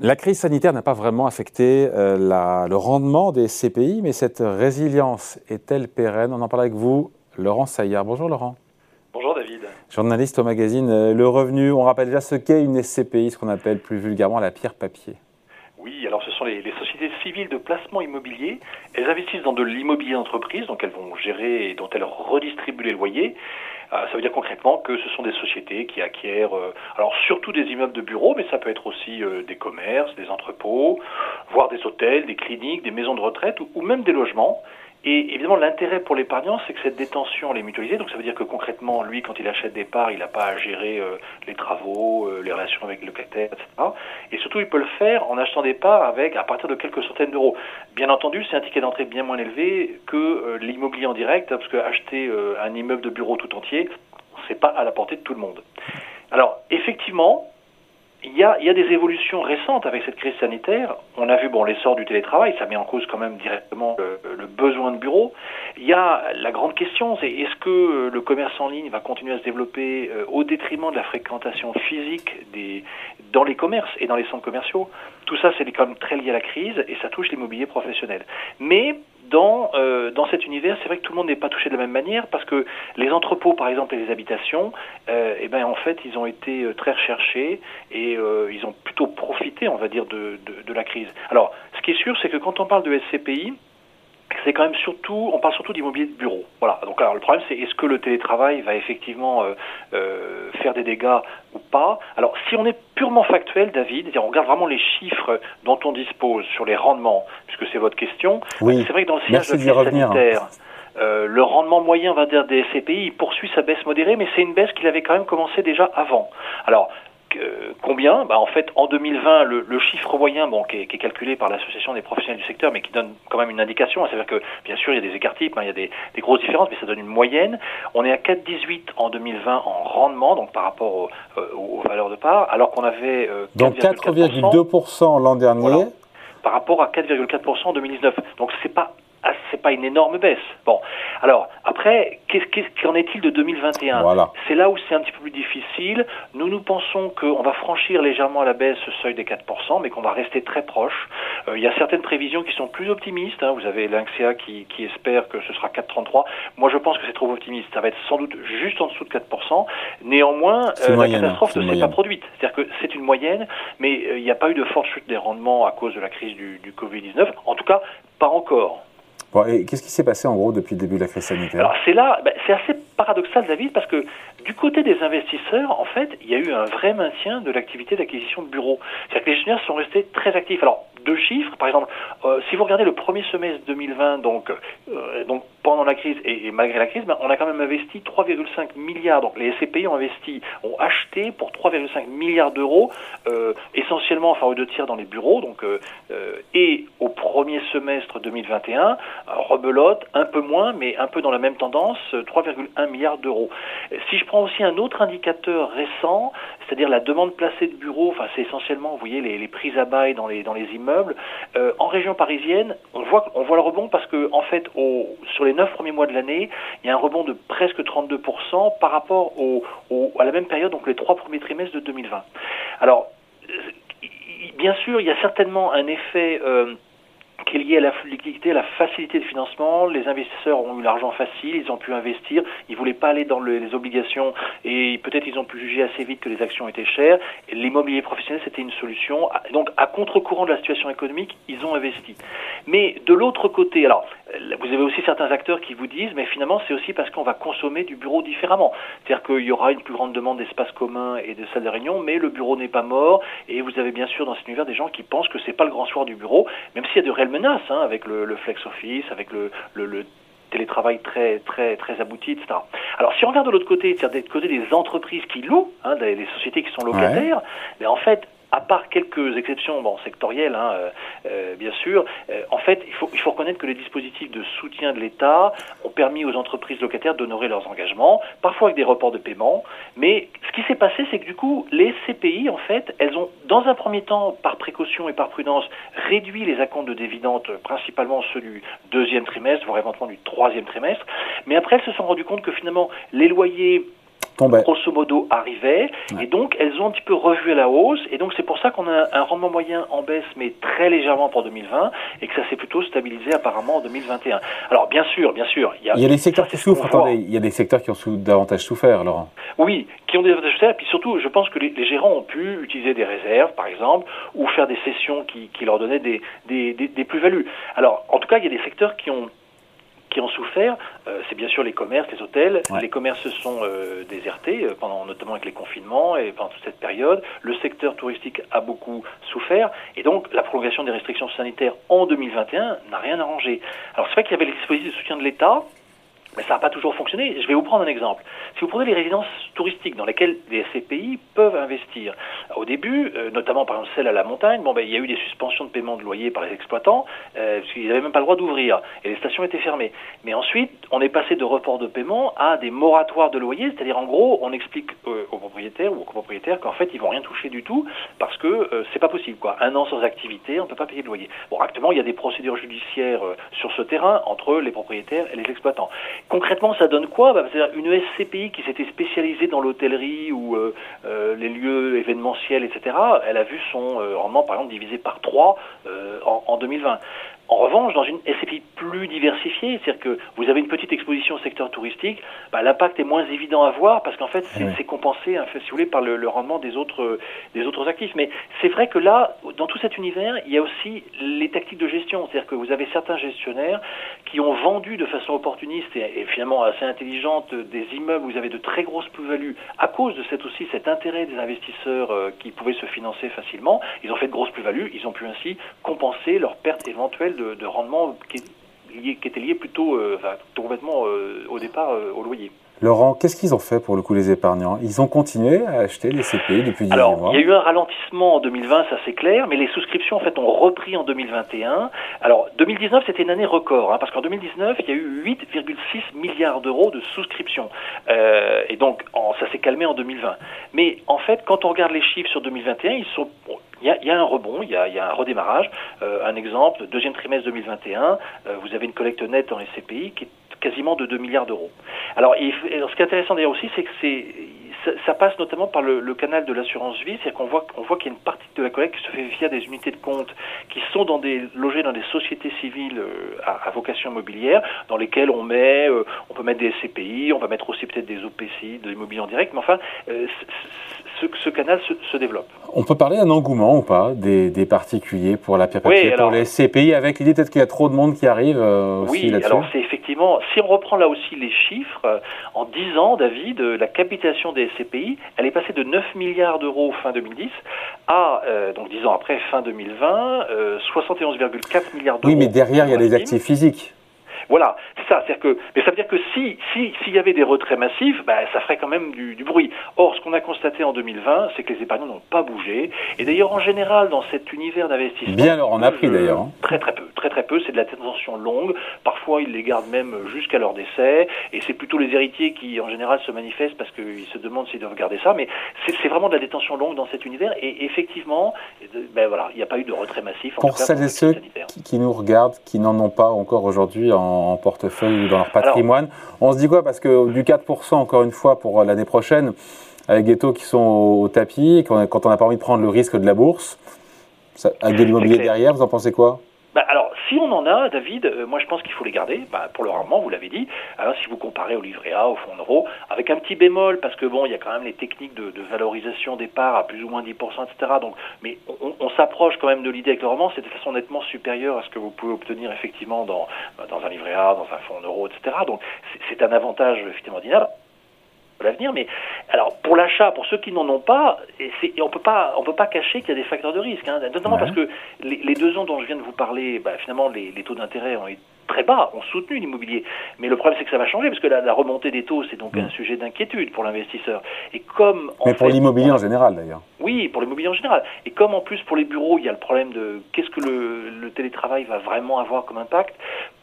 La crise sanitaire n'a pas vraiment affecté euh, le rendement des CPI, mais cette résilience est-elle pérenne? On en parle avec vous, Laurent Saillard. Bonjour Laurent. Bonjour David. Journaliste au magazine euh, Le Revenu. On rappelle déjà ce qu'est une SCPI, ce qu'on appelle plus vulgairement la pierre papier. Oui, alors ce sont les, sociétés civiles de placement immobilier. Elles investissent dans de l'immobilier d'entreprise, donc elles vont gérer et dont elles redistribuent les loyers. Euh, ça veut dire concrètement que ce sont des sociétés qui acquièrent, euh, alors surtout des immeubles de bureaux, mais ça peut être aussi euh, des commerces, des entrepôts, voire des hôtels, des cliniques, des maisons de retraite ou même des logements et évidemment, l'intérêt pour l'épargnant, c'est que cette détention, elle est mutualisée. Donc ça veut dire que concrètement, lui, quand il achète des parts, il n'a pas à gérer euh, les travaux, euh, les relations avec le locataire, etc. Et surtout, il peut le faire en achetant des parts avec à partir de quelques centaines d'euros. Bien entendu, c'est un ticket d'entrée bien moins élevé que euh, l'immobilier en direct, parce que acheter un immeuble de bureau tout entier, c'est pas à la portée de tout le monde. Alors, effectivement, il y, a, il y, a, des évolutions récentes avec cette crise sanitaire. On a vu bon l'essor du télétravail, ça met en cause quand même directement le, besoin de bureaux. Il y a la grande question, c'est est-ce que le commerce en ligne va continuer à se développer euh, au détriment de la fréquentation physique des, dans les commerces et dans les centres commerciaux? Tout ça, c'est quand même très lié à la crise et ça touche l'immobilier professionnel. Mais dans, euh, dans cet univers, c'est vrai que tout le monde n'est pas touché de la même manière parce que les entrepôts, par exemple, et les habitations, euh, eh ben, en fait, ils ont été euh, très recherchés et ils ont plutôt profité, on va dire, de la crise. Alors, ce qui est sûr, c'est que quand on parle de SCPI, c'est quand même surtout, on parle surtout d'immobilier de bureau. Voilà. Donc alors le problème c'est est-ce que le télétravail va effectivement euh, euh, faire des dégâts ou pas? Alors si on est purement factuel, David, c'est-à-dire on regarde vraiment les chiffres dont on dispose sur les rendements, puisque c'est votre question. Oui. C'est vrai que dans le sillage de la sanitaire. Euh, le rendement moyen, on va dire, des SCPI, poursuit sa baisse modérée, mais c'est une baisse qu'il avait quand même commencé déjà avant. Alors, combien? Bah, En fait, en 2020, le, le chiffre moyen, bon, qui est, qui est calculé par l'Association des professionnels du secteur, mais qui donne quand même une indication, c'est-à-dire que, bien sûr, il y a des écarts types, hein, il y a des, des, grosses différences, mais ça donne une moyenne. On est à 4,18 en 2020 en rendement, donc par rapport au, euh, aux valeurs de part, alors qu'on avait... Euh, donc 4,2% l'an dernier. Voilà, par rapport à 4,4% en 2019. Donc c'est pas c'est pas une énorme baisse. Bon, alors après, qu'en est-il de 2021 voilà. C'est là où c'est un petit peu plus difficile. Nous, nous pensons qu'on va franchir légèrement à la baisse ce seuil des 4%, mais qu'on va rester très proche. Euh, il y a certaines prévisions qui sont plus optimistes. Hein. Vous avez l'INXEA qui, qui espère que ce sera 4,33. Moi, je pense que c'est trop optimiste. Ça va être sans doute juste en dessous de 4%. Néanmoins, euh, la catastrophe ne s'est pas produite. C'est-à-dire que c'est une moyenne, mais euh, il n'y a pas eu de forte chute des rendements à cause de la crise du, du Covid-19. En tout cas, pas encore. Et qu'est-ce qui s'est passé en gros depuis le début de la crise sanitaire Alors c'est là, ben, c'est assez paradoxal David, parce que du côté des investisseurs, en fait, il y a eu un vrai maintien de l'activité d'acquisition de bureaux. C'est-à-dire que les gestionnaires sont restés très actifs. Deux chiffres, par exemple, euh, si vous regardez le premier semestre 2020, donc, euh, donc pendant la crise et, malgré la crise, ben, on a quand même investi 3,5 milliards. Donc les SCPI ont acheté pour 3,5 milliards d'euros, euh, essentiellement, enfin aux deux tiers dans les bureaux, donc et au premier semestre 2021, rebelote un peu moins, mais un peu dans la même tendance, 3,1 milliards d'euros. Si je prends aussi un autre indicateur récent, c'est-à-dire la demande placée de bureaux, enfin c'est essentiellement, vous voyez, les, les prises à bail dans les dans les immeubles. Euh, en région parisienne, on voit le rebond parce que fait, sur les neuf premiers mois de l'année, il y a un rebond de presque 32% par rapport au, à la même période, donc les trois premiers trimestres de 2020. Alors bien sûr, il y a certainement un effet euh, qui est lié à la liquidité, à la facilité de financement. Les investisseurs ont eu l'argent facile, ils ont pu investir, ils voulaient pas aller dans le, les obligations et peut-être ils ont pu juger assez vite que les actions étaient chères. L'immobilier professionnel, c'était une solution. Donc, à contre-courant de la situation économique, ils ont investi. Mais de l'autre côté, alors, vous avez aussi certains acteurs qui vous disent, mais finalement, c'est aussi parce qu'on va consommer du bureau différemment. C'est-à-dire qu'il y aura une plus grande demande d'espaces communs et de salles de réunion, mais le bureau n'est pas mort. Et vous avez bien sûr dans cet univers des gens qui pensent que c'est pas le grand soir du bureau, même s'il y a de réelles menaces hein, avec le, le, flex office, avec le, le, le télétravail très très très abouti, etc. Alors si on regarde de l'autre côté, c'est-à-dire du côté des entreprises qui louent, hein, des, des sociétés qui sont locataires, ouais. mais en fait à part quelques exceptions sectorielles, hein, euh, euh, bien sûr, euh, en fait, il faut, il faut reconnaître que les dispositifs de soutien de l'État ont permis aux entreprises locataires d'honorer leurs engagements, parfois avec des reports de paiement. Mais ce qui s'est passé, c'est que du coup, les CPI, en fait, elles ont, dans un premier temps, par précaution et par prudence, réduit les acomptes de dividendes, principalement ceux du deuxième trimestre, voire éventuellement du troisième trimestre. Mais après, elles se sont rendues compte que finalement, les loyers grosso modo arrivaient, et donc elles ont un petit peu revu à la hausse, et donc c'est pour ça qu'on a un rendement moyen en baisse, mais très légèrement pour 2020, et que ça s'est plutôt stabilisé apparemment en 2021. Alors bien sûr, bien sûr, il y a, il y a des secteurs qui souffrent. Attendez, il y a des secteurs qui ont davantage souffert, Laurent. Oui, qui ont davantage souffert, et puis surtout, je pense que les, gérants ont pu utiliser des réserves, par exemple, ou faire des sessions qui, qui leur donnaient des, des, des, des plus-values. Alors, en tout cas, il y a des secteurs qui ont qui ont souffert, euh, c'est bien sûr les commerces, les hôtels. Les commerces se sont euh, désertés, euh, pendant, notamment avec les confinements et pendant toute cette période. Le secteur touristique a beaucoup souffert. Et donc, la prolongation des restrictions sanitaires en 2021 n'a rien arrangé. Alors, c'est vrai qu'il y avait les dispositifs de soutien de l'État, mais ça n'a pas toujours fonctionné. Je vais vous prendre un exemple. Si vous prenez les résidences touristiques dans lesquelles les SCPI peuvent investir, au début, euh, notamment par exemple celle à la montagne, bon, ben, il y a eu des suspensions de paiement de loyer par les exploitants, euh, parce qu'ils n'avaient même pas le droit d'ouvrir, et les stations étaient fermées. Mais ensuite, on est passé de report de paiement à des moratoires de loyer, c'est-à-dire en gros, on explique euh, aux propriétaires ou aux copropriétaires qu'en fait, ils vont rien toucher du tout, parce que c'est pas possible. Quoi. Un an sans activité, on ne peut pas payer de loyer. Actuellement, il y a des procédures judiciaires sur ce terrain entre les propriétaires et les exploitants. Concrètement, ça donne quoi bah, C'est une SCPI qui s'était spécialisée dans l'hôtellerie ou euh, euh, les lieux événementiels, etc. Elle a vu son euh, rendement, par exemple, divisé par 3 en, en 2020. En revanche, dans une SCPI plus diversifiée, c'est-à-dire que vous avez une petite exposition au secteur touristique, bah, l'impact est moins évident à voir parce qu'en fait, c'est compensé, fait, si vous voulez, par le, rendement des autres, des autres actifs. Mais c'est vrai que là, dans tout cet univers, il y a aussi les tactiques de gestion. C'est-à-dire que vous avez certains gestionnaires qui ont vendu de façon opportuniste et, finalement assez intelligente des immeubles où vous avez de très grosses plus-values à cause de cet aussi cet intérêt des investisseurs euh, qui pouvaient se financer facilement. Ils ont fait de grosses plus-values, ils ont pu ainsi compenser leurs pertes éventuelles de, rendement qui, qui, était lié plutôt, euh, complètement euh, au départ euh, au loyer. Laurent, qu'est-ce qu'ils ont fait pour le coup les épargnants? Ils ont continué à acheter des CPI depuis 18 Alors, mois il y a eu un ralentissement en 2020, ça c'est clair, mais les souscriptions en fait ont repris en 2021. Alors, 2019 c'était une année record, hein, parce qu'en 2019 il y a eu 8,6 milliards d'euros de souscriptions, euh, et donc ça s'est calmé en 2020. Mais en fait, quand on regarde les chiffres sur 2021, ils sont il y, a, un rebond, il y a, un redémarrage. Euh, un exemple, deuxième trimestre 2021, euh, vous avez une collecte nette dans les CPI qui est quasiment de 2 milliards d'euros. Alors, ce qui est intéressant d'ailleurs aussi, c'est que ça, passe notamment par le, canal de l'assurance vie, c'est-à-dire qu'on voit, qu'il y a une partie de la collecte qui se fait via des unités de compte qui sont logées dans des sociétés civiles euh, à, vocation immobilière, dans lesquelles on met, on peut mettre des SCPI, on va mettre aussi peut-être des OPCI, de l'immobilier en direct, mais enfin, ce, ce, canal se, se développe. On peut parler d'un engouement ou pas des, des, particuliers pour la pierre papier, pour les CPI, avec l'idée peut-être qu'il y a trop de monde qui arrive euh, aussi Oui, alors c'est effectivement, si on reprend là aussi les chiffres, euh, en 10 ans, David, euh, la capitalisation des CPI, elle est passée de 9 milliards d'euros fin 2010 à, donc 10 ans après, fin 2020, 71,4 milliards d'euros. Oui, mais derrière, il y a des actifs physiques. Voilà, c'est ça. C'est-à-dire que, mais ça veut dire que si s'il si, y avait des retraits massifs, bah, ça ferait quand même du, du bruit. Or, ce qu'on a constaté en 2020, c'est que les épargnants n'ont pas bougé. Et d'ailleurs, en général, dans cet univers d'investissement, bien alors on a pris d'ailleurs. Hein. Très très peu, très très peu. C'est de la tension longue. Parfois, ils les gardent même jusqu'à leur décès. Et c'est plutôt les héritiers qui, en général, se manifestent parce qu'ils se demandent s'ils doivent garder ça. Mais c'est vraiment de la détention longue dans cet univers. Et effectivement, ben voilà, il n'y a pas eu de retrait massif. Pour celles et ceux qui, qui nous regardent, qui n'en ont pas encore aujourd'hui en en portefeuille ou dans leur patrimoine. on se dit quoi? Parce que du 4%, encore une fois, pour l'année prochaine, avec des taux qui sont au, tapis, quand on n'a pas envie de prendre le risque de la bourse, avec de l'immobilier derrière, vous en pensez quoi? Bah, alors, si on en a, David, euh, moi je pense qu'il faut les garder bah, pour le rendement, vous l'avez dit. Alors, si vous comparez au livret A, au fonds euro, avec un petit bémol, parce que bon, il y a quand même les techniques de, valorisation des parts à plus ou moins 10%, etc. Donc, mais on, s'approche quand même de l'idée avec le rendement, c'est de façon nettement supérieure à ce que vous pouvez obtenir effectivement dans, dans un livret A, dans un fonds euro, etc. Donc, c'est un avantage effectivement dinable l'avenir. Mais alors pour l'achat, pour ceux qui n'en ont pas, et, on peut pas, on peut pas cacher qu'il y a des facteurs de risque, hein, notamment parce que les, deux ans dont je viens de vous parler, bah, finalement les, les taux d'intérêt ont été très bas, ont soutenu l'immobilier. Mais le problème, c'est que ça va changer, parce que la, remontée des taux, c'est donc mm. un sujet d'inquiétude pour l'investisseur. Et comme Mais pour l'immobilier en général, d'ailleurs. Oui, pour l'immobilier en général. Et comme en plus pour les bureaux, il y a le problème de qu'est-ce que le, le, télétravail va vraiment avoir comme impact.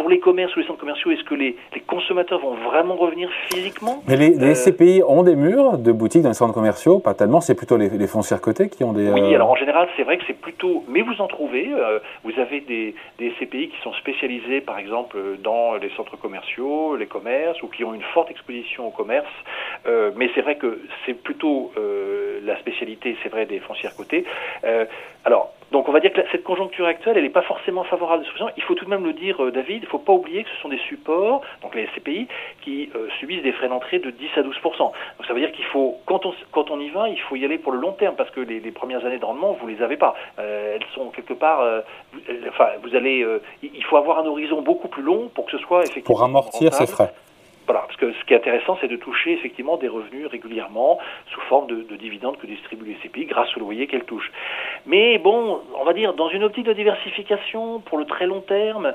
Pour les commerces ou les centres commerciaux, est-ce que les, les, consommateurs vont vraiment revenir physiquement Mais les, les, SCPI euh, ont des murs de boutiques dans les centres commerciaux Pas tellement, c'est plutôt les, les foncières cotées qui ont des... Oui, euh, alors en général, c'est vrai que c'est plutôt... Mais vous en trouvez. Euh, vous avez des, des SCPI qui sont spécialisés, par exemple, dans les centres commerciaux, les commerces, ou qui ont une forte exposition au commerce. mais c'est vrai que c'est plutôt la spécialité, c'est vrai, des foncières cotées. alors, donc on va dire que cette conjoncture actuelle, elle n'est pas forcément favorable. Il faut tout de même le dire, euh, David, il ne faut pas oublier que ce sont des supports, donc les SCPI, qui euh, subissent des frais d'entrée de 10 à 12 Donc ça veut dire qu'il faut, quand on, quand on y va, il faut y aller pour le long terme, parce que les, premières années de rendement, vous les avez pas. Euh, elles sont quelque part, enfin, vous allez, il faut avoir un horizon beaucoup plus long pour que ce soit effectivement. Pour amortir ces frais. Voilà, parce que ce qui est intéressant, c'est de toucher effectivement des revenus régulièrement sous forme de, dividendes que distribuent les CPI grâce au loyer qu'elles touchent. Mais bon, on va dire, dans une optique de diversification pour le très long terme,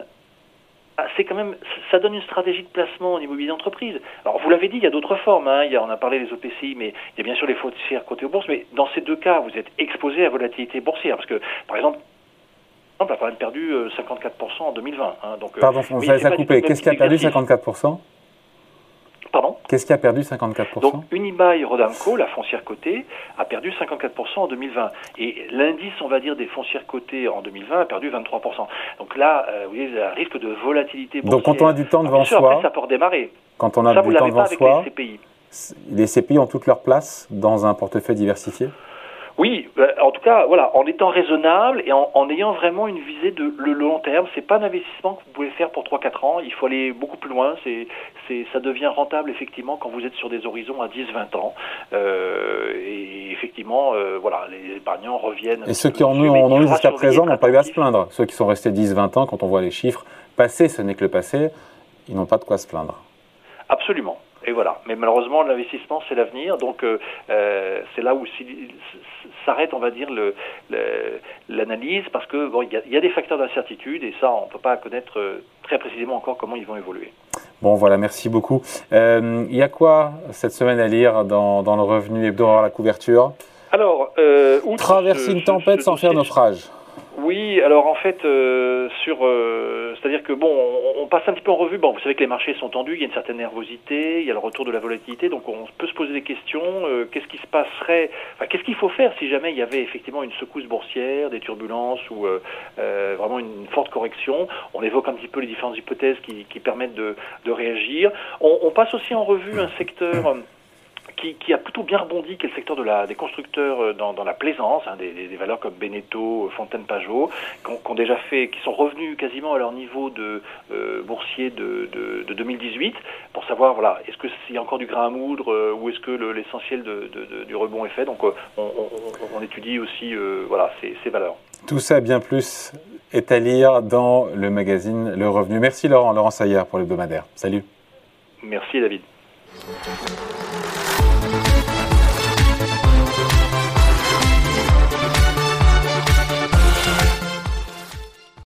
ah, c'est quand même, ça donne une stratégie de placement en immobilier d'entreprise. Alors, vous l'avez dit, il y a d'autres formes. Hein. Il y a, on a parlé des OPCI, mais il y a bien sûr les foncières côté aux bourses. Mais dans ces deux cas, vous êtes exposé à la volatilité boursière. Parce que, par exemple, on a quand même perdu 54% euh, en 2020. Hein. Donc, euh, Pardon, ça a coupé. Qu'est-ce qui a perdu 54% Qu'est-ce qui a perdu 54% Donc Unibail Rodamco, la foncière cotée, a perdu 54% en 2020. Et l'indice, on va dire, des foncières cotées en 2020 a perdu 23%. Donc là, euh, vous voyez, il y a un risque de volatilité boursière. Donc quand on a du temps devant ah, soi... Après, ça peut redémarrer. Quand on a du temps devant soi... Les CPI. les CPI ont toute leur place dans un portefeuille diversifié? Oui, euh, en tout cas, voilà, en étant raisonnable et en, ayant vraiment une visée de le long terme. C'est pas un investissement que vous pouvez faire pour 3-4 ans. Il faut aller beaucoup plus loin. C'est, c'est, ça devient rentable effectivement quand vous êtes sur des horizons à 10-20 ans. Euh, et effectivement, euh, voilà, les épargnants reviennent. Et ceux qui en ont, eu jusqu'à présent n'ont pas eu à se plaindre. Ceux qui sont restés 10-20 ans, quand on voit les chiffres passés, ce n'est que le passé, ils n'ont pas de quoi se plaindre. Absolument. Et voilà. Mais malheureusement, l'investissement, c'est l'avenir. Donc, euh, euh, c'est là où s'arrête, on va dire, l'analyse, parce que bon, il y, a des facteurs d'incertitude et ça, on ne peut pas connaître euh, très précisément encore comment ils vont évoluer. Bon, voilà, merci beaucoup. Il y a quoi cette semaine à lire dans, dans le revenu hebdo à la couverture? Alors, traverser une tempête sans faire naufrage. Oui, alors en fait, euh, sur, euh, c'est-à-dire que bon, on, passe un petit peu en revue. Bon, vous savez que les marchés sont tendus, il y a une certaine nervosité, il y a le retour de la volatilité, donc on peut se poser des questions. Euh, qu'est-ce qui se passerait enfin, Qu'est-ce qu'il faut faire si jamais il y avait effectivement une secousse boursière, des turbulences ou vraiment une forte correction On évoque un petit peu les différentes hypothèses qui, qui permettent de, de réagir. On, on, passe aussi en revue un secteur qui, a plutôt bien rebondi, qui est le secteur de la, des constructeurs euh, dans, la plaisance, hein, des, valeurs comme Beneteau, Fontaine Pajot, qui ont, déjà fait, qui sont revenus quasiment à leur niveau de euh, boursier de, 2018, pour savoir voilà, est-ce que s'il y a encore du grain à moudre euh, ou est-ce que l'essentiel du rebond est fait. Donc on, étudie aussi voilà ces, ces valeurs. Tout ça bien plus est à lire dans le magazine Le Revenu. Merci Laurent, Laurent Saillard pour l'hebdomadaire. Salut. Merci David. Bye.